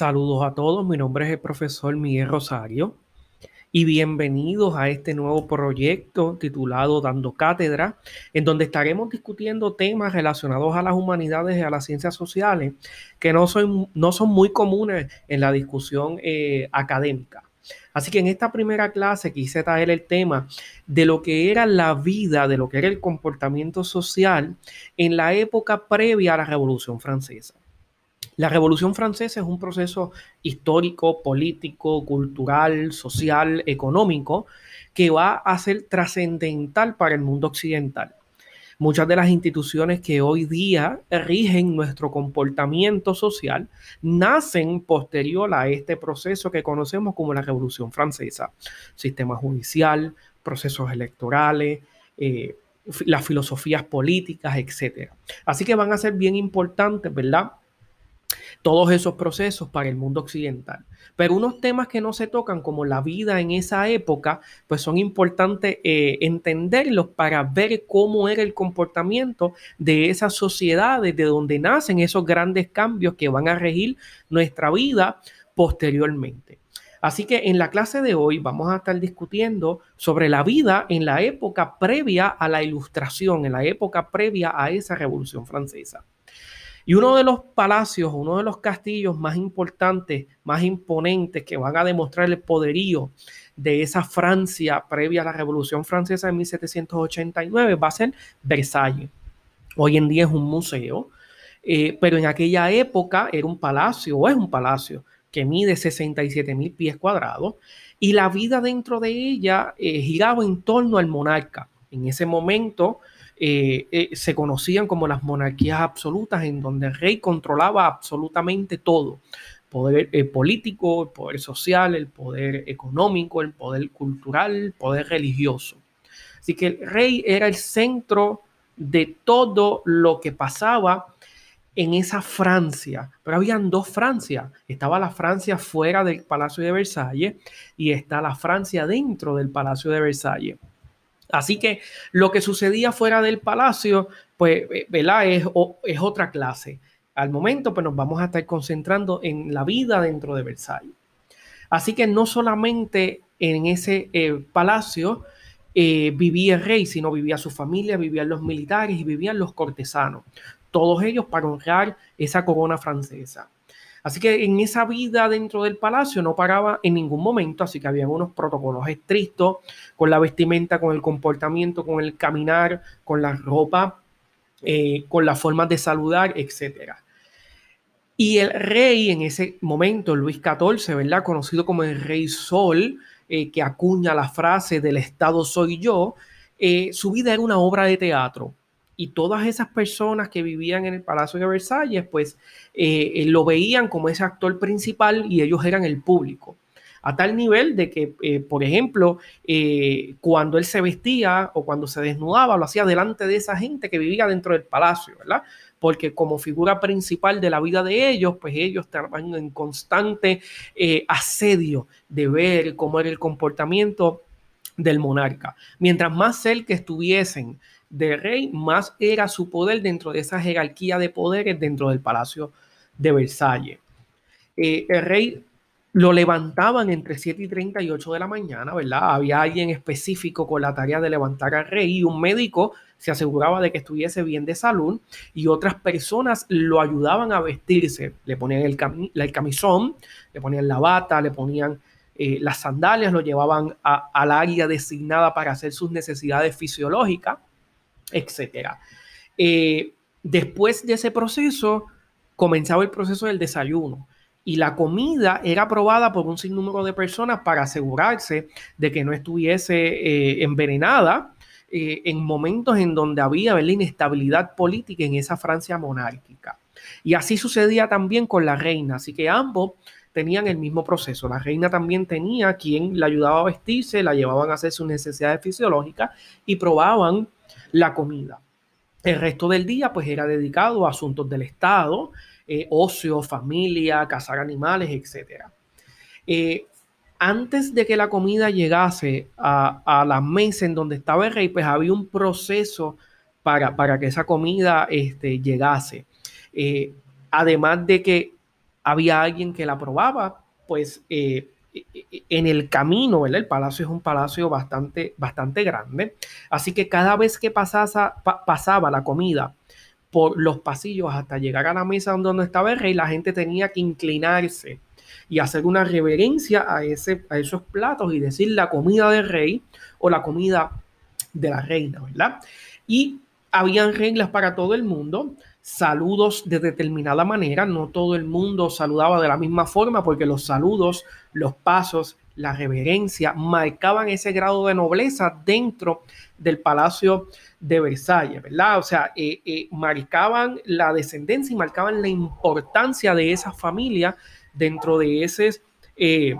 Saludos a todos, mi nombre es el profesor Miguel Rosario y bienvenidos a este nuevo proyecto titulado Dando Cátedra, en donde estaremos discutiendo temas relacionados a las humanidades y a las ciencias sociales que no son, no son muy comunes en la discusión eh, académica. Así que en esta primera clase quise traer el tema de lo que era la vida, de lo que era el comportamiento social en la época previa a la Revolución Francesa. La Revolución Francesa es un proceso histórico, político, cultural, social, económico, que va a ser trascendental para el mundo occidental. Muchas de las instituciones que hoy día rigen nuestro comportamiento social nacen posterior a este proceso que conocemos como la Revolución Francesa. Sistema judicial, procesos electorales, eh, las filosofías políticas, etc. Así que van a ser bien importantes, ¿verdad? Todos esos procesos para el mundo occidental. Pero unos temas que no se tocan, como la vida en esa época, pues son importantes eh, entenderlos para ver cómo era el comportamiento de esas sociedades, de donde nacen esos grandes cambios que van a regir nuestra vida posteriormente. Así que en la clase de hoy vamos a estar discutiendo sobre la vida en la época previa a la ilustración, en la época previa a esa revolución francesa. Y uno de los palacios, uno de los castillos más importantes, más imponentes que van a demostrar el poderío de esa Francia previa a la Revolución Francesa de 1789 va a ser Versalles. Hoy en día es un museo, eh, pero en aquella época era un palacio o es un palacio que mide 67 mil pies cuadrados y la vida dentro de ella eh, giraba en torno al monarca. En ese momento eh, eh, se conocían como las monarquías absolutas, en donde el rey controlaba absolutamente todo. Poder eh, político, el poder social, el poder económico, el poder cultural, el poder religioso. Así que el rey era el centro de todo lo que pasaba en esa Francia. Pero habían dos Francias. Estaba la Francia fuera del Palacio de Versalles y está la Francia dentro del Palacio de Versalles. Así que lo que sucedía fuera del palacio, pues, eh, ¿verdad? Es, es otra clase. Al momento, pues nos vamos a estar concentrando en la vida dentro de Versalles. Así que no solamente en ese eh, palacio eh, vivía el rey, sino vivía su familia, vivían los militares y vivían los cortesanos. Todos ellos para honrar esa corona francesa. Así que en esa vida dentro del palacio no paraba en ningún momento, así que había unos protocolos estrictos con la vestimenta, con el comportamiento, con el caminar, con la ropa, eh, con las formas de saludar, etc. Y el rey en ese momento, Luis XIV, ¿verdad? Conocido como el rey Sol, eh, que acuña la frase del Estado soy yo, eh, su vida era una obra de teatro y todas esas personas que vivían en el Palacio de Versalles, pues eh, eh, lo veían como ese actor principal y ellos eran el público. A tal nivel de que, eh, por ejemplo, cuando él se vestía o cuando se desnudaba, lo hacía delante de esa gente que vivía dentro del palacio, ¿verdad? Porque como figura principal de la vida de ellos, pues ellos estaban en constante asedio de ver cómo era el comportamiento del monarca. Mientras más cerca estuviesen de rey, más era su poder dentro de esa jerarquía de poderes dentro del Palacio de Versalles. Eh, el rey lo levantaban entre 7 y 30 y 8 de la mañana, ¿verdad? Había alguien específico con la tarea de levantar al rey y un médico se aseguraba de que estuviese bien de salud y otras personas lo ayudaban a vestirse. Le ponían el, camisón, le ponían la bata, le ponían eh, las sandalias, lo llevaban al área designada para hacer sus necesidades fisiológicas etcétera. Eh, después de ese proceso, comenzaba el proceso del desayuno y la comida era aprobada por un sinnúmero de personas para asegurarse de que no estuviese eh, envenenada eh, en momentos en donde había la inestabilidad política en esa Francia monárquica. Y así sucedía también con la reina, así que ambos tenían el mismo proceso. La reina también tenía quien la ayudaba a vestirse, la llevaban a hacer sus necesidades fisiológicas y probaban la comida. El resto del día pues era dedicado a asuntos del Estado, eh, ocio, familia, cazar animales, etc. Eh, antes de que la comida llegase a, la mesa en donde estaba el rey, pues había un proceso para, para que esa comida este, llegase. Eh, además de que había alguien que la probaba, pues en el camino, ¿verdad? El palacio es un palacio bastante, bastante grande, así que cada vez que pasaba, la comida por los pasillos hasta llegar a la mesa donde estaba el rey, la gente tenía que inclinarse y hacer una reverencia a, a esos platos y decir la comida del rey o la comida de la reina, ¿verdad? Y habían reglas para todo el mundo, saludos de determinada manera, no todo el mundo saludaba de la misma forma porque los saludos, los pasos, la reverencia marcaban ese grado de nobleza dentro del palacio de Versalles, ¿verdad? O sea, eh, eh, marcaban la descendencia y marcaban la importancia de esa familia dentro de ese eh,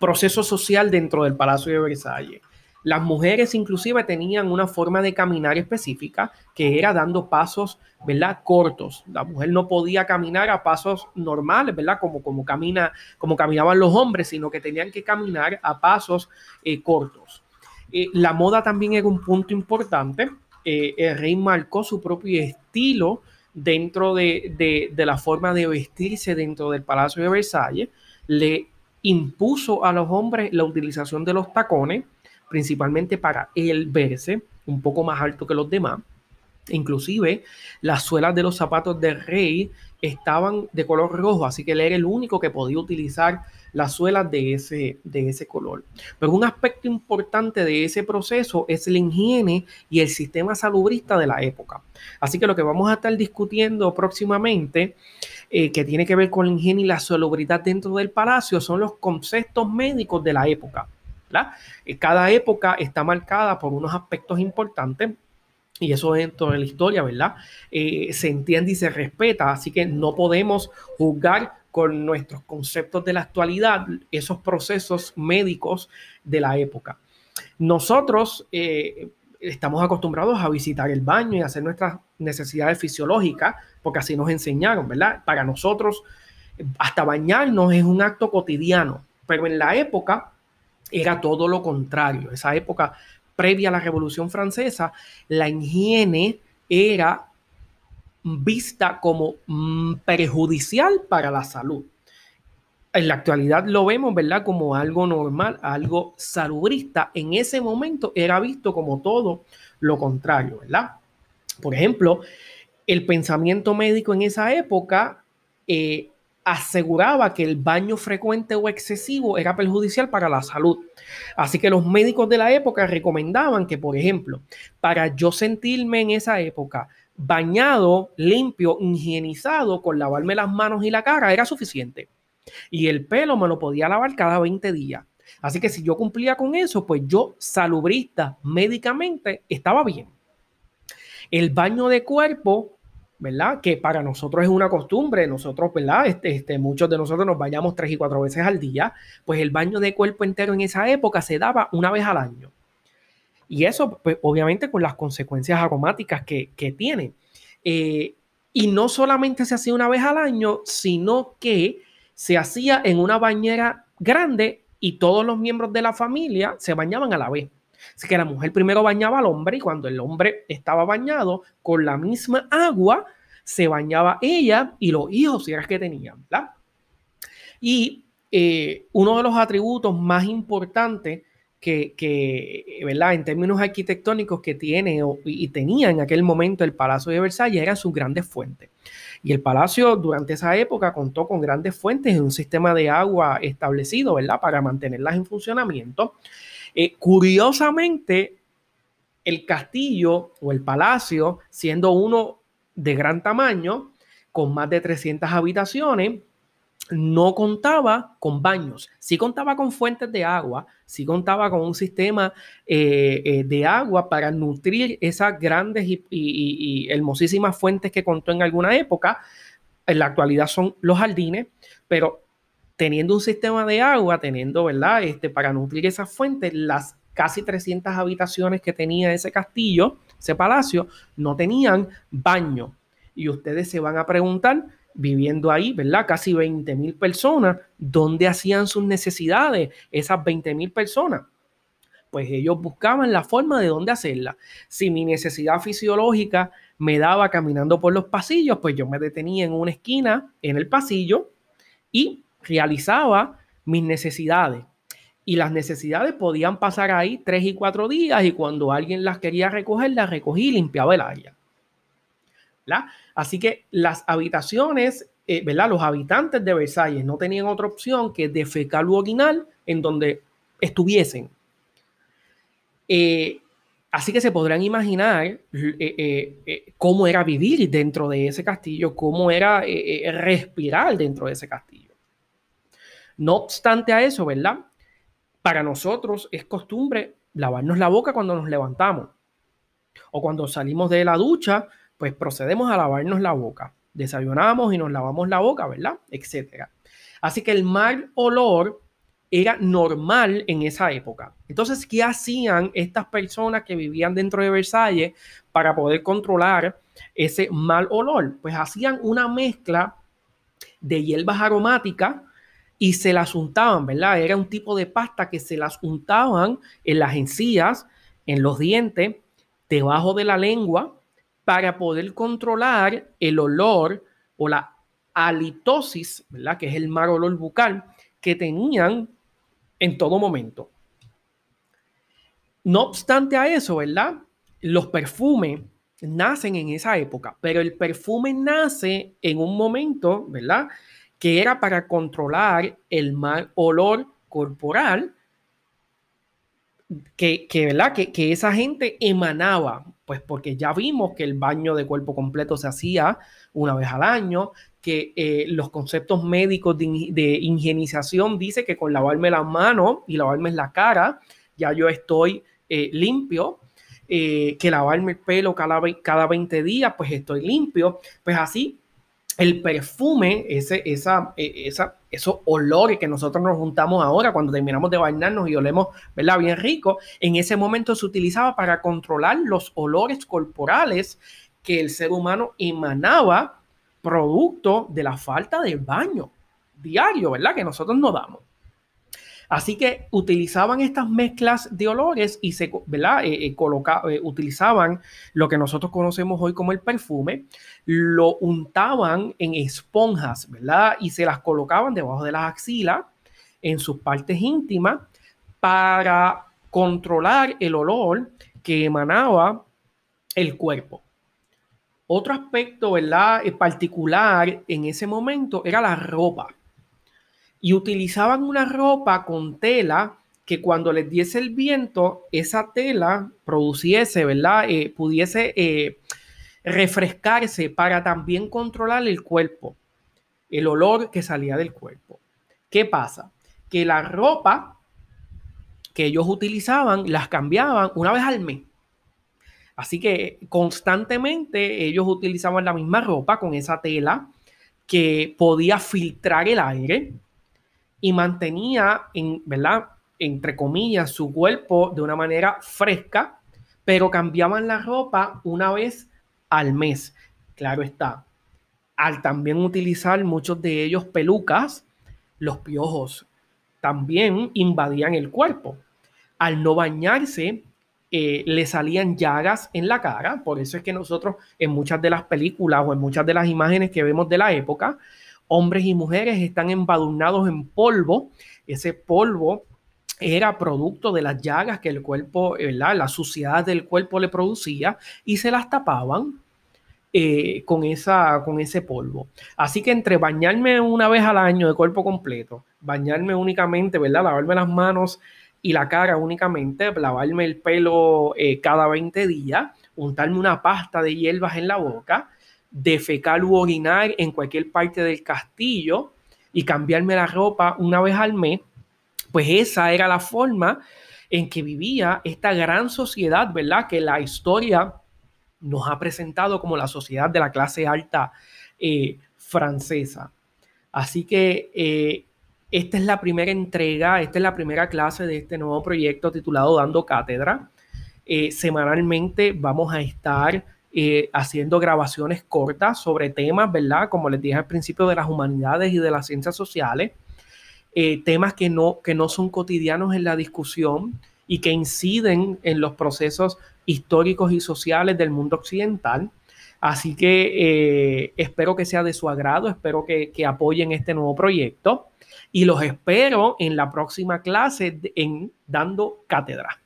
proceso social dentro del palacio de Versalles. Las mujeres inclusive tenían una forma de caminar específica que era dando pasos, ¿verdad? Cortos. La mujer no podía caminar a pasos normales, ¿verdad? Como, como, camina, como caminaban los hombres, sino que tenían que caminar a pasos eh, cortos. Eh, la moda también era un punto importante. Eh, el rey marcó su propio estilo dentro de, de, de la forma de vestirse dentro del Palacio de Versalles. Le impuso a los hombres la utilización de los tacones principalmente para él verse un poco más alto que los demás. Inclusive las suelas de los zapatos del rey estaban de color rojo, así que él era el único que podía utilizar las suelas de ese, de ese color. Pero un aspecto importante de ese proceso es la higiene y el sistema salubrista de la época. Así que lo que vamos a estar discutiendo próximamente, eh, que tiene que ver con la higiene y la salubridad dentro del palacio, son los conceptos médicos de la época. Eh, cada época está marcada por unos aspectos importantes y eso dentro de la historia, ¿verdad? Eh, se entiende y se respeta, así que no podemos juzgar con nuestros conceptos de la actualidad esos procesos médicos de la época. Nosotros eh, estamos acostumbrados a visitar el baño y hacer nuestras necesidades fisiológicas, porque así nos enseñaron, ¿verdad? Para nosotros, hasta bañarnos es un acto cotidiano, pero en la época era todo lo contrario. Esa época previa a la Revolución Francesa, la higiene era vista como mm, perjudicial para la salud. En la actualidad lo vemos, ¿verdad? Como algo normal, algo salubrista. En ese momento era visto como todo lo contrario, ¿verdad? Por ejemplo, el pensamiento médico en esa época eh, aseguraba que el baño frecuente o excesivo era perjudicial para la salud. Así que los médicos de la época recomendaban que, por ejemplo, para yo sentirme en esa época bañado, limpio, higienizado, con lavarme las manos y la cara era suficiente. Y el pelo me lo podía lavar cada 20 días. Así que si yo cumplía con eso, pues yo salubrista médicamente estaba bien. El baño de cuerpo ¿verdad? Que para nosotros es una costumbre, nosotros, ¿verdad? Este, este, muchos de nosotros nos bañamos tres y cuatro veces al día, pues el baño de cuerpo entero en esa época se daba una vez al año. Y eso, pues, obviamente, con las consecuencias aromáticas que, que tiene. Eh, y no solamente se hacía una vez al año, sino que se hacía en una bañera grande y todos los miembros de la familia se bañaban a la vez. Así que la mujer primero bañaba al hombre y cuando el hombre estaba bañado con la misma agua, se bañaba ella y los hijos, si que tenían, ¿verdad? Y eh, uno de los atributos más importantes que, que, ¿verdad? En términos arquitectónicos que tiene y tenía en aquel momento el Palacio de Versalles eran sus grandes fuentes. Y el palacio durante esa época contó con grandes fuentes y un sistema de agua establecido, ¿verdad? Para mantenerlas en funcionamiento. Eh, curiosamente, el castillo o el palacio, siendo uno de gran tamaño, con más de 300 habitaciones, no contaba con baños, sí contaba con fuentes de agua, sí contaba con un sistema eh, eh, de agua para nutrir esas grandes y, hermosísimas fuentes que contó en alguna época. En la actualidad son los jardines, pero teniendo un sistema de agua, teniendo, ¿verdad? Este, para nutrir esas fuentes, las casi 300 habitaciones que tenía ese castillo, ese palacio, no tenían baño. Y ustedes se van a preguntar, viviendo ahí, ¿verdad? Casi 20 mil personas, ¿dónde hacían sus necesidades esas 20 mil personas? pues ellos buscaban la forma de dónde hacerla. Si mi necesidad fisiológica me daba caminando por los pasillos, pues yo me detenía en una esquina en el pasillo y realizaba mis necesidades. Y las necesidades podían pasar ahí tres y cuatro días y cuando alguien las quería recoger, las recogí y limpiaba el área. Así que las habitaciones, eh, ¿verdad? Los habitantes de Versalles no tenían otra opción que defecar o orinar en donde estuviesen. Eh, así que se podrán imaginar eh, cómo era vivir dentro de ese castillo, cómo era respirar dentro de ese castillo. No obstante a eso, ¿verdad? Para nosotros es costumbre lavarnos la boca cuando nos levantamos o cuando salimos de la ducha pues procedemos a lavarnos la boca. Desayunamos y nos lavamos la boca, ¿verdad? Etcétera. Así que el mal olor era normal en esa época. Entonces, ¿qué hacían estas personas que vivían dentro de Versalles para poder controlar ese mal olor? Pues hacían una mezcla de hierbas aromáticas y se las untaban, ¿verdad? Era un tipo de pasta que se las untaban en las encías, en los dientes, debajo de la lengua para poder controlar el olor o la halitosis, ¿verdad? Que es el mal olor bucal que tenían en todo momento. No obstante a eso, ¿verdad? Los perfumes nacen en esa época, pero el perfume nace en un momento, ¿verdad? Que era para controlar el mal olor corporal que, ¿verdad? Que, que, esa gente emanaba, pues porque ya vimos que el baño de cuerpo completo se hacía una vez al año, que eh, los conceptos médicos de, de, higienización dice que con lavarme las manos y lavarme la cara, ya yo estoy eh, limpio, eh, que lavarme el pelo cada, cada 20 días, pues estoy limpio, pues así el perfume, ese, esa, e, esa, esos olores que nosotros nos juntamos ahora cuando terminamos de bañarnos y olemos, ¿verdad? Bien rico, en ese momento se utilizaba para controlar los olores corporales que el ser humano emanaba producto de la falta de baño diario, ¿verdad? Que nosotros no damos. Así que utilizaban estas mezclas de olores y se. Eh, eh, eh, utilizaban lo que nosotros conocemos hoy como el perfume, lo untaban en esponjas, ¿verdad? Y se las colocaban debajo de las axilas, en sus partes íntimas, para controlar el olor que emanaba el cuerpo. Otro aspecto, ¿verdad? particular en ese momento era la ropa y utilizaban una ropa con tela que cuando les diese el viento, esa tela produciese, ¿verdad? Eh, pudiese eh, refrescarse para también controlar el cuerpo, el olor que salía del cuerpo. ¿Qué pasa? Que la ropa que ellos utilizaban las cambiaban una vez al mes. Así que constantemente ellos utilizaban la misma ropa con esa tela que podía filtrar el aire, y mantenía, en, ¿verdad? Entre comillas, su cuerpo de una manera fresca, pero cambiaban la ropa una vez al mes. Claro está. Al también utilizar muchos de ellos pelucas, los piojos también invadían el cuerpo. Al no bañarse, eh, le salían llagas en la cara. Por eso es que nosotros en muchas de las películas o en muchas de las imágenes que vemos de la época, hombres y mujeres están embadurnados en polvo. Ese polvo era producto de las llagas que el cuerpo, la suciedad del cuerpo le producía y se las tapaban eh, con, esa, con ese polvo. Así que entre bañarme una vez al año de cuerpo completo, bañarme únicamente, ¿verdad? Lavarme las manos y la cara únicamente, lavarme el pelo eh, cada 20 días, untarme una pasta de hierbas en la boca, defecar u orinar en cualquier parte del castillo y cambiarme la ropa una vez al mes, pues esa era la forma en que vivía esta gran sociedad, ¿verdad? Que la historia nos ha presentado como la sociedad de la clase alta eh, francesa. Así que eh, esta es la primera entrega, esta es la primera clase de este nuevo proyecto titulado Dando Cátedra. Eh, semanalmente vamos a estar eh, haciendo grabaciones cortas sobre temas, ¿verdad? Como les dije al principio, de las humanidades y de las ciencias sociales, eh, temas que no, que no son cotidianos en la discusión y que inciden en los procesos históricos y sociales del mundo occidental. Así que eh, espero que sea de su agrado, espero que, que, apoyen este nuevo proyecto y los espero en la próxima clase en Dando Cátedra.